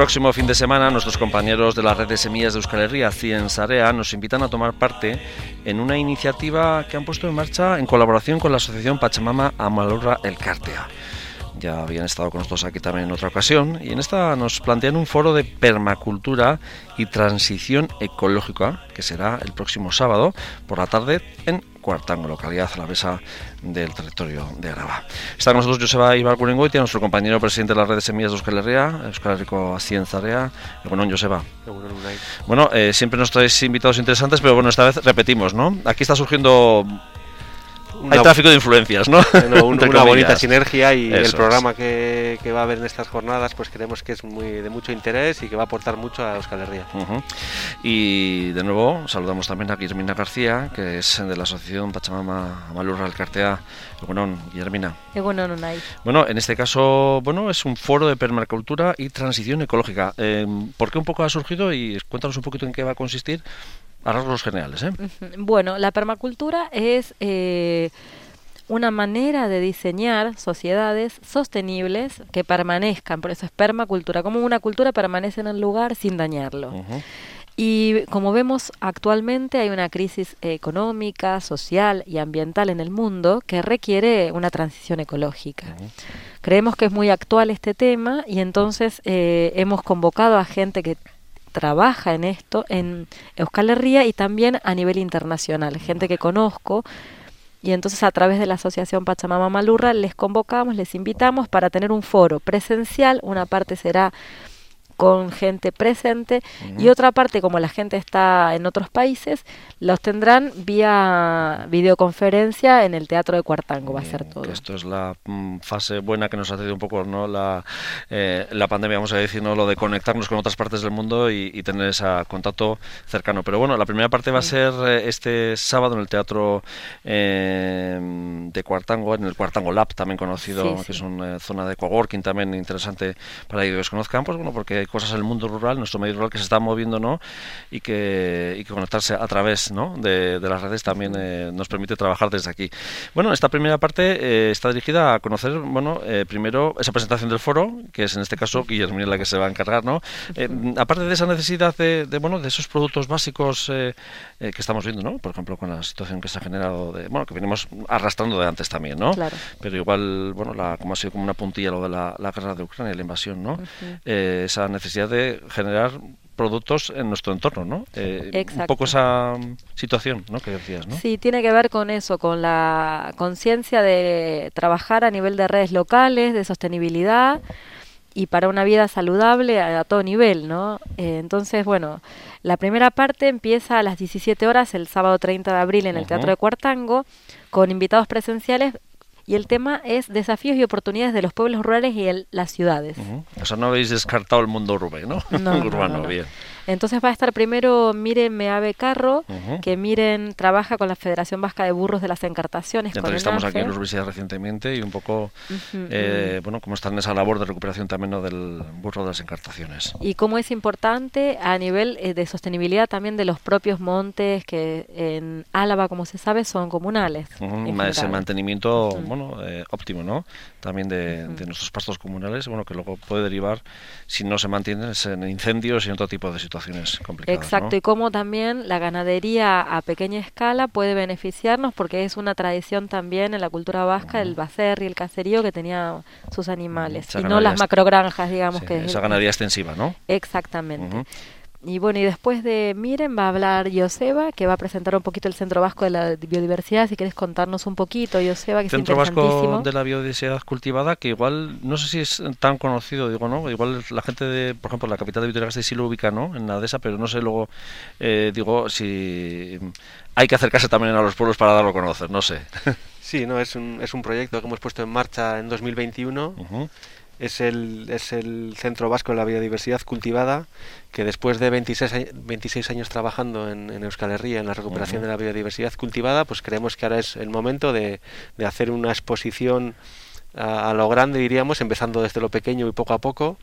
Próximo fin de semana nuestros compañeros de la red de semillas de Euskal Herria, Cien Sarea, nos invitan a tomar parte en una iniciativa que han puesto en marcha en colaboración con la asociación Pachamama Amalurra El Cartea ya habían estado con nosotros aquí también en otra ocasión, y en esta nos plantean un foro de permacultura y transición ecológica, que será el próximo sábado por la tarde en Cuartango, localidad a la mesa del territorio de Araba. Está con nosotros Joseba Ibarcurengoitia, nuestro compañero presidente de la red de semillas de Euskal Herria, Euskal Herriko. Bueno, Joseba. Bueno, eh, siempre nos traéis invitados interesantes, pero bueno, esta vez repetimos, ¿no? Aquí está surgiendo hay tráfico de influencias, ¿no? una bonita sinergia y el programa que, va a haber en estas jornadas, pues creemos que es muy de mucho interés y que va a aportar mucho a Euskal Herria. Y de nuevo saludamos también a Guillermina García, que es de la asociación Pachamama Amalurra Alcartea. Bueno, Guillermina. Bueno, en este caso, bueno, es un foro de permacultura y transición ecológica. Eh, ¿Por qué un poco ha surgido? Y cuéntanos un poquito en qué va a consistir a rasgos generales. ¿eh? Bueno, la permacultura es eh, una manera de diseñar sociedades sostenibles que permanezcan, por eso es permacultura, como una cultura permanece en el lugar sin dañarlo. Y como vemos actualmente hay una crisis económica, social y ambiental en el mundo que requiere una transición ecológica. Creemos que es muy actual este tema y entonces eh, hemos convocado a gente que trabaja en esto en Euskal Herria y también a nivel internacional, gente que conozco. Y entonces a través de la Asociación Pachamama Malurra les convocamos, les invitamos para tener un foro presencial, una parte será con gente presente. Y otra parte como la gente está en otros países los tendrán vía videoconferencia en el Teatro de Cuartango va a ser todo. esto es la mm, fase buena que nos ha cedido un poco no la, eh, la pandemia vamos a decir no lo de conectarnos con otras partes del mundo y, tener ese contacto cercano. Pero bueno la primera parte va a ser eh, este sábado en el Teatro eh, de Cuartango en el Cuartango Lab también conocido que es una zona de coworking también interesante para que los conozcan pues bueno porque cosas en el mundo rural, nuestro medio rural que se está moviendo, ¿no? Y que, y que conectarse a través, ¿no? De, las redes también eh, nos permite trabajar desde aquí. Bueno, esta primera parte eh, está dirigida a conocer, bueno, eh, primero esa presentación del foro, que es en este caso Guillermo la que se va a encargar, ¿no? aparte de esa necesidad de, bueno, de esos productos básicos que estamos viendo, ¿no? Por ejemplo, con la situación que se ha generado, de, bueno, que venimos arrastrando de antes también, ¿no? Claro. Pero igual, bueno, la, como ha sido como una puntilla lo de la, guerra de Ucrania, la invasión, ¿no? esa necesidad de generar productos en nuestro entorno, ¿no? Eh, un poco esa situación, ¿no? Que decías, ¿no? Sí, tiene que ver con eso, con la conciencia de trabajar a nivel de redes locales, de sostenibilidad y para una vida saludable a, todo nivel, ¿no? Eh, entonces, bueno, la primera parte empieza a las 17 horas el sábado 30 de abril en el Teatro de Cuartango con invitados presenciales y el tema es desafíos y oportunidades de los pueblos rurales y las ciudades. O sea, no habéis descartado el mundo urbano, ¿no? no urbano, bien. Entonces va a estar primero Miren Meave Carro, que Miren trabaja con la Federación Vasca de Burros de las Encartaciones. Entonces estamos aquí en la universidad recientemente y un poco, eh, bueno, cómo están en esa labor de recuperación también del burro de las encartaciones. Y cómo es importante a nivel eh, de sostenibilidad también de los propios montes que en Álava, como se sabe, son comunales. Ese mantenimiento, bueno, eh, óptimo, ¿no? También de, nuestros pastos comunales, bueno, que luego puede derivar, si no se mantienen, en incendios y en otro tipo de situaciones Exacto, y cómo también la ganadería a pequeña escala puede beneficiarnos porque es una tradición también en la cultura vasca el bacer y el caserío que tenía sus animales y no las macrogranjas, digamos que esa ganadería extensiva, ¿no? Exactamente. Y bueno, y después de Miren va a hablar Joseba, que va a presentar un poquito el Centro Vasco de la Biodiversidad. Si quieres contarnos un poquito, Joseba, que Centro Vasco de la Biodiversidad Cultivada, que igual, no sé si es tan conocido, digo, ¿no? Igual la gente de, por ejemplo, la capital de Vitoria-Gasteiz sí lo ubica, ¿no? En la esa pero no sé luego, eh, digo, si hay que acercarse también a los pueblos para darlo a conocer, no sé. Sí, no, es un, es un proyecto que hemos puesto en marcha en 2021 es el, es el Centro Vasco de la Biodiversidad Cultivada, que después de 26, 26 años trabajando en, Euskal Herria en la recuperación de la biodiversidad cultivada, pues creemos que ahora es el momento de, de hacer una exposición a, lo grande, diríamos, empezando desde lo pequeño y poco a poco,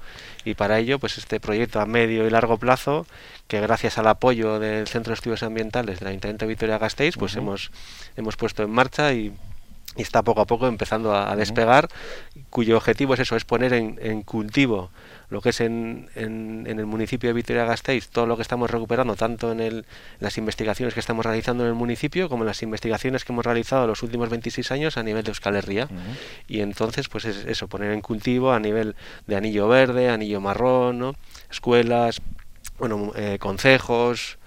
y para ello, pues este proyecto a medio y largo plazo, que gracias al apoyo del Centro de Estudios Ambientales de la Ayuntamiento de Vitoria-Gasteiz, pues hemos, hemos puesto en marcha y y está poco a poco empezando a, despegar, cuyo objetivo es eso, es poner en, cultivo lo que es en, en, el municipio de Vitoria-Gasteiz, todo lo que estamos recuperando, tanto en el, las investigaciones que estamos realizando en el municipio, como en las investigaciones que hemos realizado los últimos 26 años a nivel de Euskal Herria. Y entonces, pues es eso, poner en cultivo a nivel de anillo verde, anillo marrón, ¿no? escuelas, bueno, eh, concejos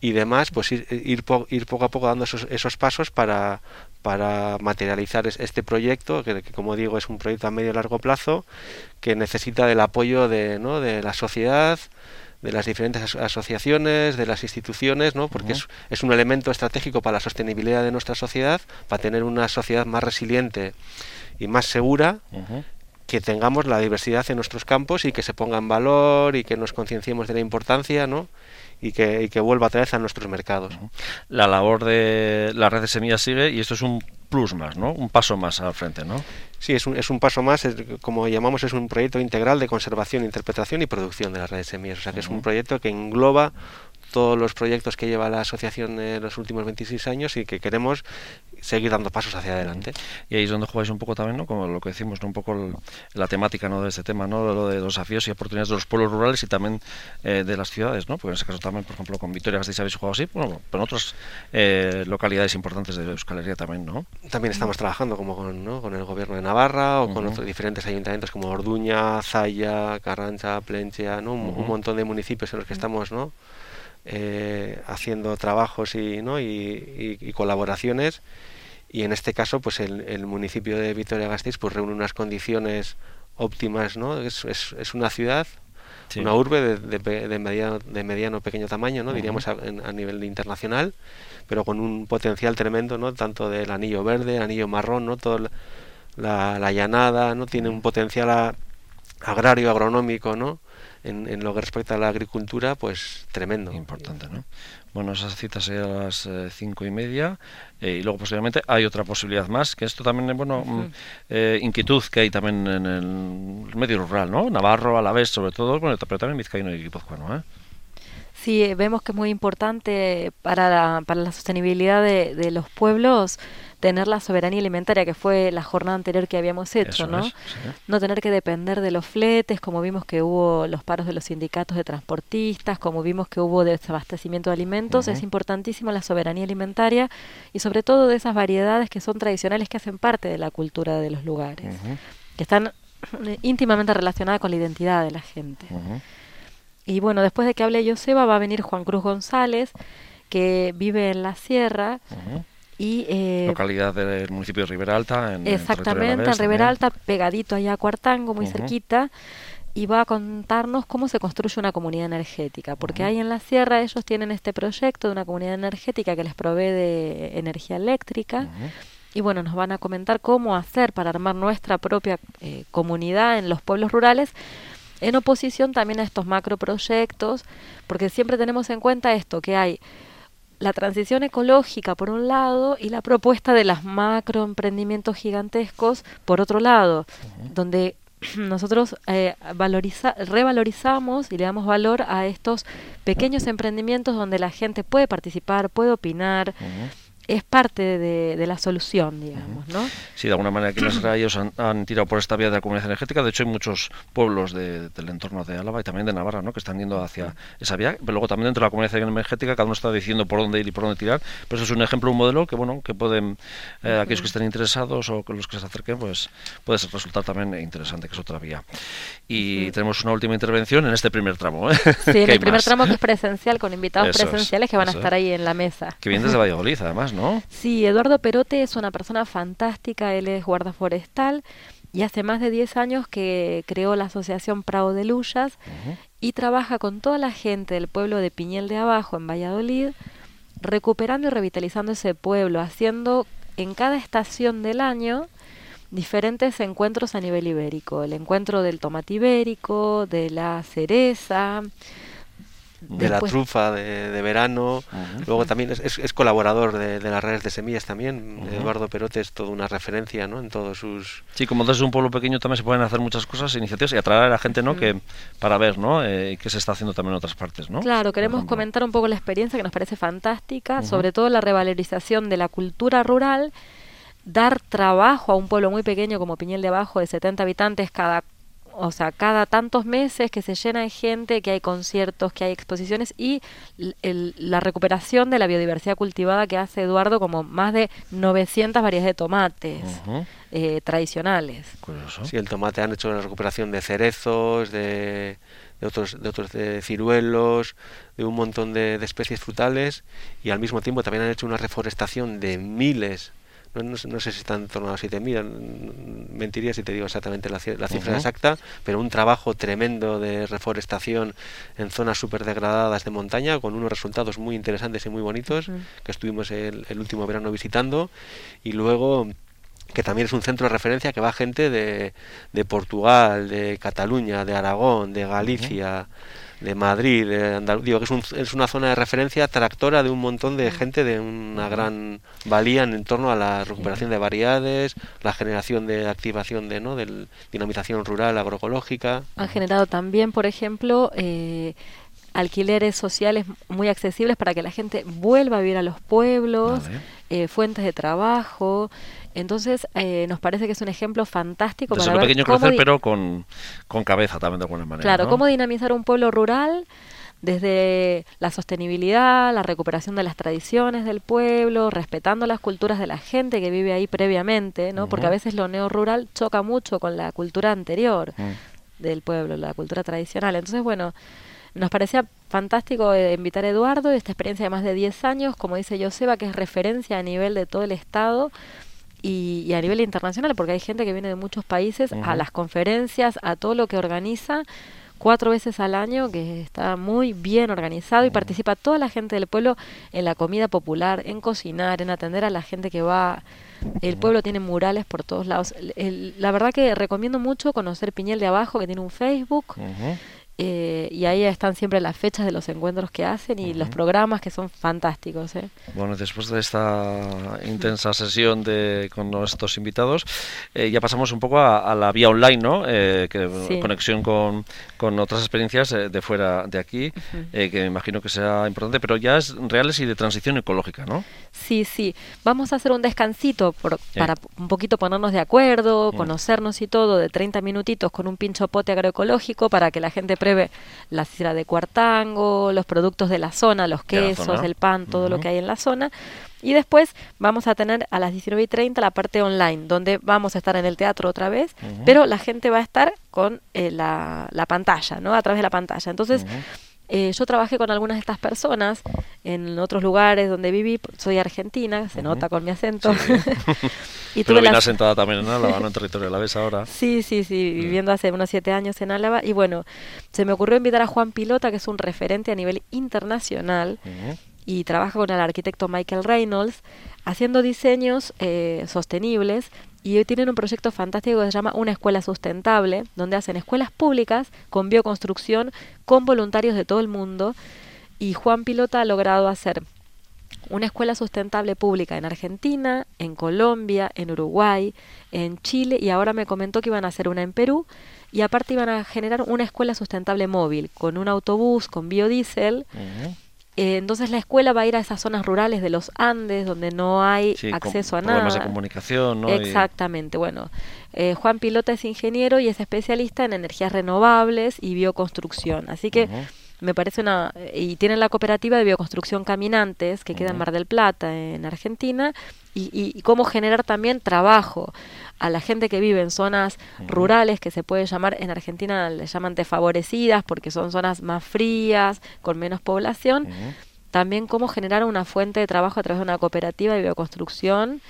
y demás, pues ir, ir, ir, poco a poco dando esos, esos pasos para, para materializar este proyecto, que, como digo es un proyecto a medio y largo plazo, que necesita del apoyo de, ¿no? de la sociedad, de las diferentes asociaciones, de las instituciones, ¿no? porque es, es, un elemento estratégico para la sostenibilidad de nuestra sociedad, para tener una sociedad más resiliente y más segura, que tengamos la diversidad en nuestros campos y que se ponga en valor y que nos concienciemos de la importancia, ¿no? y que, que vuelva otra vez a nuestros mercados. La labor de la red de semillas sigue y esto es un plus más, ¿no? Un paso más al frente, ¿no? Sí, es un, es un paso más, como llamamos, es un proyecto integral de conservación, interpretación y producción de la red de semillas. O sea, que es un proyecto que engloba todos los proyectos que lleva la asociación en los últimos 26 años y que queremos seguir dando pasos hacia adelante. Y ahí es donde jugáis un poco también, ¿no? Como lo que decimos, ¿no? un poco la temática ¿no? de este tema, ¿no? Lo de los desafíos y oportunidades de los pueblos rurales y también eh, de las ciudades, ¿no? Porque en ese caso también, por ejemplo, con Victoria Gasteiz habéis jugado así, bueno, pero en otras eh, localidades importantes de Euskal Herria también, ¿no? También estamos trabajando como con, ¿no? con el gobierno de Navarra o con otros diferentes ayuntamientos como Orduña, Zaya, Carrancha, Plenchea, ¿no? Un, montón de municipios en los que estamos, ¿no? Eh, haciendo trabajos y, ¿no? y colaboraciones. Y en este caso pues el, municipio de Vitoria-Gasteiz pues reúne unas condiciones óptimas no es, es, una ciudad una urbe de, de, de, mediano, de mediano pequeño tamaño no diríamos a, nivel internacional pero con un potencial tremendo no tanto del anillo verde anillo marrón no todo la, la llanada no tiene un potencial agrario agronómico no en, en, lo que respecta a la agricultura, pues tremendo. Importante, ¿no? Bueno, esas citas a las eh, cinco y media eh, y luego posiblemente hay otra posibilidad más, que esto también, bueno, mm, eh, inquietud que hay también en el medio rural, ¿no? Navarro, a la vez, sobre todo, bueno, pero también Vizcaíno y Guipuzcoano, ¿eh? Sí, vemos que es muy importante para la, para la sostenibilidad de, de los pueblos tener la soberanía alimentaria, que fue la jornada anterior que habíamos hecho, ¿no? No tener que depender de los fletes, como vimos que hubo los paros de los sindicatos de transportistas, como vimos que hubo desabastecimiento de alimentos, es importantísimo la soberanía alimentaria y sobre todo de esas variedades que son tradicionales que hacen parte de la cultura de los lugares, que están eh, íntimamente relacionadas con la identidad de la gente. Y bueno, después de que hable Joseba va a venir Juan Cruz González, que vive en la sierra. Y, eh, Localidad del municipio de Ribera Alta. En, exactamente, en Ribera Alta, pegadito allá a Cuartango, muy cerquita. Y va a contarnos cómo se construye una comunidad energética, porque ahí en la sierra ellos tienen este proyecto de una comunidad energética que les provee de energía eléctrica. Y bueno, nos van a comentar cómo hacer para armar nuestra propia eh, comunidad en los pueblos rurales, en oposición también a estos macroproyectos, porque siempre tenemos en cuenta esto, que hay la transición ecológica por un lado y la propuesta de las macroemprendimientos gigantescos por otro lado, donde nosotros eh, revalorizamos y le damos valor a estos pequeños emprendimientos donde la gente puede participar, puede opinar es parte de, la solución, digamos, ¿no? Sí, de alguna manera aquí en las ellos han, tirado por esta vía de la comunidad energética. De hecho, hay muchos pueblos del entorno de Álava y también de Navarra, ¿no? Que están yendo hacia esa vía. Pero luego también dentro de la comunidad energética cada uno está diciendo por dónde ir y por dónde tirar. Pero eso es un ejemplo, un modelo que, bueno, que pueden eh, aquellos que estén interesados o los que se acerquen, pues puede resultar también interesante, que es otra vía. Y tenemos una última intervención en este primer tramo. ¿eh? Sí, en el primer tramo que es presencial, con invitados presenciales que van a estar ahí en la mesa. Que viene desde Valladolid, además. Sí, Eduardo Perote es una persona fantástica, él es guarda forestal y hace más de 10 años que creó la asociación Prado de Lullas y trabaja con toda la gente del pueblo de Piñel de Abajo en Valladolid, recuperando y revitalizando ese pueblo, haciendo en cada estación del año diferentes encuentros a nivel ibérico, el encuentro del tomate ibérico, de la cereza, de la trufa de, verano. Luego también es, es, colaborador de, las redes de semillas también. Eduardo Perote es toda una referencia ¿no? en todos sus... Sí, como desde un pueblo pequeño también se pueden hacer muchas cosas, iniciativas y atraer a la gente ¿no? que para ver ¿no? Eh, qué se está haciendo también en otras partes. ¿no? Claro, queremos comentar un poco la experiencia que nos parece fantástica, sobre todo la revalorización de la cultura rural dar trabajo a un pueblo muy pequeño como Piñel de Abajo de 70 habitantes cada o sea, cada tantos meses que se llena de gente, que hay conciertos, que hay exposiciones y la recuperación de la biodiversidad cultivada que hace Eduardo como más de 900 variedades de tomates eh, tradicionales. Sí, el tomate han hecho la recuperación de cerezos, de, otros, de otros de ciruelos, de un montón de especies frutales y al mismo tiempo también han hecho una reforestación de miles no, sé si está en torno a 7.000, mentiría si te digo exactamente la, cifra exacta, pero un trabajo tremendo de reforestación en zonas súper degradadas de montaña, con unos resultados muy interesantes y muy bonitos, que estuvimos el, último verano visitando, y luego que también es un centro de referencia que va gente de, de Portugal, de Cataluña, de Aragón, de Galicia de Madrid, de Andalucía, que es, es, una zona de referencia tractora de un montón de gente de una gran valía en torno a la recuperación de variedades, la generación de activación de, ¿no? de dinamización rural agroecológica. Han generado también, por ejemplo, eh, alquileres sociales muy accesibles para que la gente vuelva a vivir a los pueblos, eh, fuentes de trabajo. Entonces, eh, nos parece que es un ejemplo fantástico para ver pequeño crecer, pero con, cabeza también de alguna manera. Claro, cómo dinamizar un pueblo rural desde la sostenibilidad, la recuperación de las tradiciones del pueblo, respetando las culturas de la gente que vive ahí previamente, ¿no? Porque a veces lo neo-rural choca mucho con la cultura anterior mm. del pueblo, la cultura tradicional. Entonces, bueno, nos parecía fantástico eh, invitar a Eduardo, esta experiencia de más de 10 años, como dice Joseba, que es referencia a nivel de todo el Estado y, a nivel internacional, porque hay gente que viene de muchos países a las conferencias, a todo lo que organiza cuatro veces al año, que está muy bien organizado y participa toda la gente del pueblo en la comida popular, en cocinar, en atender a la gente que va. El pueblo tiene murales por todos lados. la verdad que recomiendo mucho conocer Piñel de Abajo, que tiene un Facebook. Eh, y ahí están siempre las fechas de los encuentros que hacen y los programas que son fantásticos. ¿eh? Bueno, después de esta intensa sesión de, con nuestros invitados, eh, ya pasamos un poco a, la vía online, ¿no? que, Conexión con, con, otras experiencias de fuera de aquí, que me imagino que sea importante, pero ya es reales y de transición ecológica, ¿no? Sí, sí. Vamos a hacer un descansito para un poquito ponernos de acuerdo, conocernos y todo, de 30 minutitos con un pincho pote agroecológico para que la gente pruebe la sidra de cuartango, los productos de la zona, los quesos, el pan, todo lo que hay en la zona. Y después vamos a tener a las 19 y 30 la parte online, donde vamos a estar en el teatro otra vez, pero la gente va a estar con eh, la, la, pantalla, ¿no? A través de la pantalla. Entonces, eh, yo trabajé con algunas de estas personas en otros lugares donde viví, soy argentina, se nota con mi acento. y Pero tuve asentada también en Álava, ¿no? En territorio vez ahora. Sí, sí, sí, viviendo hace unos siete años en Álava. Y bueno, se me ocurrió invitar a Juan Pilota, que es un referente a nivel internacional y trabaja con el arquitecto Michael Reynolds, haciendo diseños eh, sostenibles y hoy tienen un proyecto fantástico que se llama Una Escuela Sustentable, donde hacen escuelas públicas con bioconstrucción con voluntarios de todo el mundo. Y Juan Pilota ha logrado hacer una escuela sustentable pública en Argentina, en Colombia, en Uruguay, en Chile y ahora me comentó que iban a hacer una en Perú y aparte iban a generar una escuela sustentable móvil con un autobús con biodiesel. Eh, entonces la escuela va a ir a esas zonas rurales de los Andes donde no hay acceso a nada. de comunicación, ¿no? Exactamente. Bueno, eh, Juan Pilota es ingeniero y es especialista en energías renovables y bioconstrucción. Así que me parece una... Y tienen la cooperativa de bioconstrucción Caminantes que queda en Mar del Plata, en Argentina, y, y, cómo generar también trabajo a la gente que vive en zonas rurales que se puede llamar en Argentina le llaman desfavorecidas porque son zonas más frías, con menos población. También cómo generar una fuente de trabajo a través de una cooperativa de bioconstrucción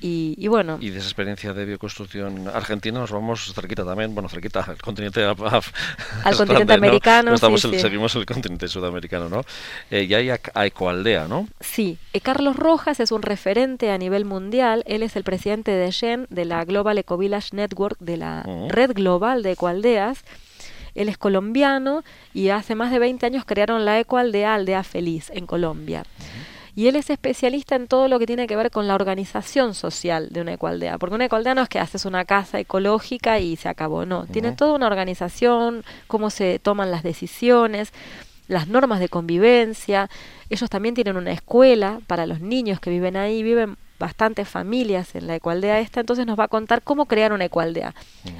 y, bueno. Y de esa experiencia de bioconstrucción argentina nos vamos cerquita también, bueno, cerquita al continente al continente americano. estamos Seguimos el continente sudamericano, ¿no? Eh, y hay a, Ecoaldea, ¿no? Sí. Eh, Carlos Rojas es un referente a nivel mundial. Él es el presidente de GEN, de la Global Eco Village Network, de la red global de ecoaldeas. Él es colombiano y hace más de 20 años crearon la Ecoaldea Aldea Feliz en Colombia y él es especialista en todo lo que tiene que ver con la organización social de una ecoaldea, porque una ecoaldea no es que haces una casa ecológica y se acabó, no, tiene toda una organización, cómo se toman las decisiones, las normas de convivencia, ellos también tienen una escuela para los niños que viven ahí, viven bastantes familias en la ecualdea esta, entonces nos va a contar cómo crear una ecualdea.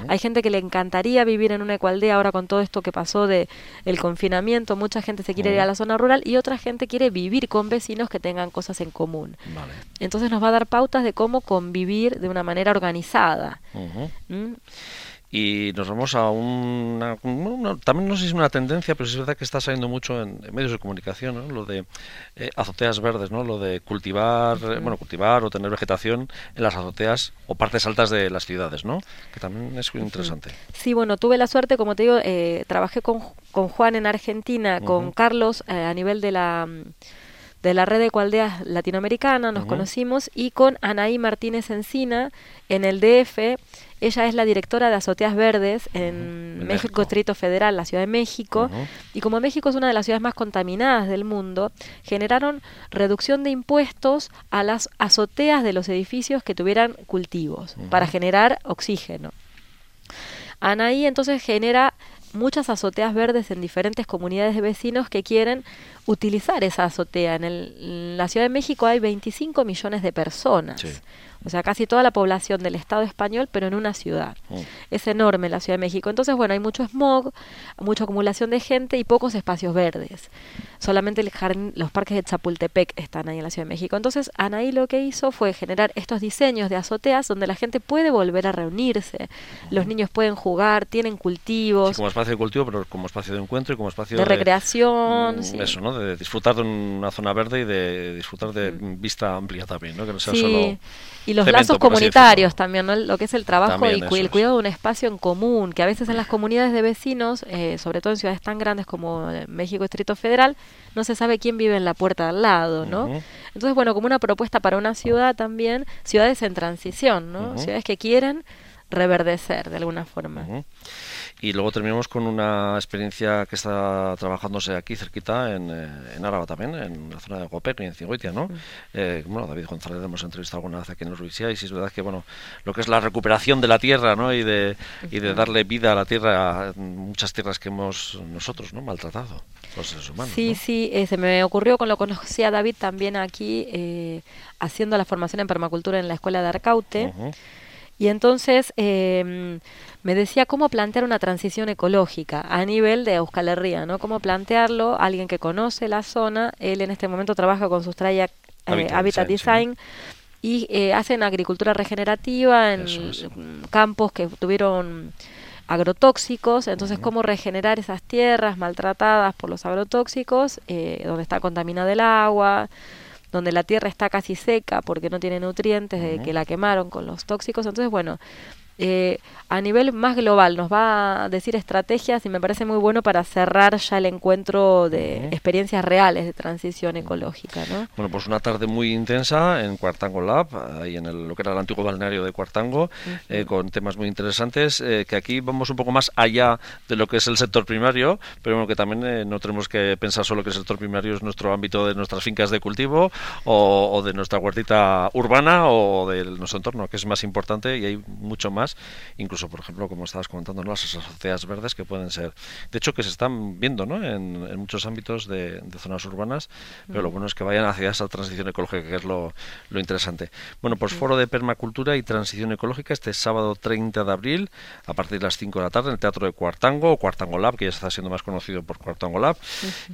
Hay gente que le encantaría vivir en una ecualdea ahora con todo esto que pasó de el confinamiento, mucha gente se quiere ir a la zona rural y otra gente quiere vivir con vecinos que tengan cosas en común. Entonces nos va a dar pautas de cómo convivir de una manera organizada. Y nos vamos a una, También no sé si es una tendencia, pero es verdad que está saliendo mucho en, medios de comunicación, ¿no? Lo de eh, azoteas verdes, ¿no? Lo de cultivar, eh, bueno, cultivar o tener vegetación en las azoteas o partes altas de las ciudades, ¿no? Que también es muy interesante. Sí, bueno, tuve la suerte, como te digo, eh, trabajé con, con Juan en Argentina, con Carlos a nivel de la de la red de Ecualdeas Latinoamericana, nos conocimos, y con Anaí Martínez Encina en el DF. Ella es la directora de Azoteas Verdes en México, Distrito Federal, la Ciudad de México. Y como México es una de las ciudades más contaminadas del mundo, generaron reducción de impuestos a las azoteas de los edificios que tuvieran cultivos para generar oxígeno. Anaí entonces genera muchas azoteas verdes en diferentes comunidades de vecinos que quieren utilizar esa azotea. En, el, la Ciudad de México hay 25 millones de personas o sea, casi toda la población del Estado español, pero en una ciudad. Oh. Es enorme la Ciudad de México. Entonces, bueno, hay mucho smog, mucha acumulación de gente y pocos espacios verdes. Solamente el los parques de Chapultepec están ahí en la Ciudad de México. Entonces, Anaí lo que hizo fue generar estos diseños de azoteas donde la gente puede volver a reunirse. Los niños pueden jugar, tienen cultivos. como espacio de cultivo, pero como espacio de encuentro y como espacio de, recreación. Mm, eso, ¿no? De disfrutar de una zona verde y de disfrutar de mm. vista amplia también, ¿no? Que no sea solo y los lazos comunitarios también, ¿no? lo que es el trabajo y el cuidado de un espacio en común, que a veces en las comunidades de vecinos, eh, sobre todo en ciudades tan grandes como eh, México Distrito Federal, no se sabe quién vive en la puerta de al lado, ¿no? Entonces, bueno, como una propuesta para una ciudad también, ciudades en transición, ¿no? Ciudades que quieren reverdecer de alguna forma. Y luego terminamos con una experiencia que está trabajándose aquí cerquita en, eh, en Áraba también, en la zona de Guapec y en Cigoitia, ¿no? Eh, bueno, David González hemos entrevistado alguna vez aquí en Rusia y sí es verdad que, bueno, lo que es la recuperación de la tierra, ¿no? Y de, y de darle vida a la tierra, muchas tierras que hemos nosotros, ¿no? Maltratado, los seres humanos. Sí, sí, eh, se me ocurrió con lo conocía David también aquí, haciendo la formación en permacultura en la escuela de Arcaute. Y entonces eh, me decía cómo plantear una transición ecológica a nivel de Euskal Herria, ¿no? Cómo plantearlo, alguien que conoce la zona, él en este momento trabaja con sus eh, Habitat, Design, y eh, hacen agricultura regenerativa en campos que tuvieron agrotóxicos, entonces cómo regenerar esas tierras maltratadas por los agrotóxicos, eh, donde está contaminada el agua, donde la tierra está casi seca porque no tiene nutrientes de que la quemaron con los tóxicos. Entonces, bueno, eh, a nivel más global nos va a decir estrategias y me parece muy bueno para cerrar ya el encuentro de experiencias reales de transición ecológica. ¿no? Bueno, pues una tarde muy intensa en Cuartango Lab, ahí en el, lo que era el antiguo balneario de Cuartango, eh, con temas muy interesantes, eh, que aquí vamos un poco más allá de lo que es el sector primario, pero bueno, que también no tenemos que pensar solo que el sector primario es nuestro ámbito de nuestras fincas de cultivo o, de nuestra huertita urbana o de nuestro entorno, que es más importante y hay mucho más incluso por ejemplo, como estabas comentando, las sociedades verdes que pueden ser, de hecho que se están viendo ¿no? en, muchos ámbitos de, zonas urbanas, pero lo bueno es que vayan hacia esa transición ecológica, que es lo, interesante. Bueno, pues foro de permacultura y transición ecológica este sábado 30 de abril, a partir de las 5 de la tarde, en el Teatro de Cuartango, o Cuartango Lab, que ya está siendo más conocido por Cuartango Lab.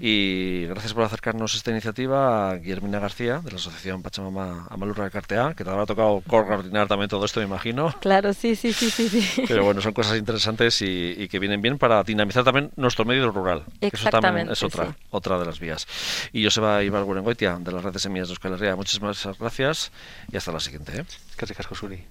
Y gracias por acercarnos a esta iniciativa a Guillermina García, de la Asociación Pachamama Amalurra de Cartea, que te habrá tocado coordinar también todo esto, me imagino. Claro, sí, sí, sí, sí. sí. Pero bueno, son cosas interesantes y, que vienen bien para dinamizar también nuestro medio rural. eso también es otra, otra de las vías. Y Joseba Ibar Gurengoitia, de las redes Semillas de Euskal Herria, muchísimas gracias y hasta la siguiente. ¿eh? Casi casco Suri,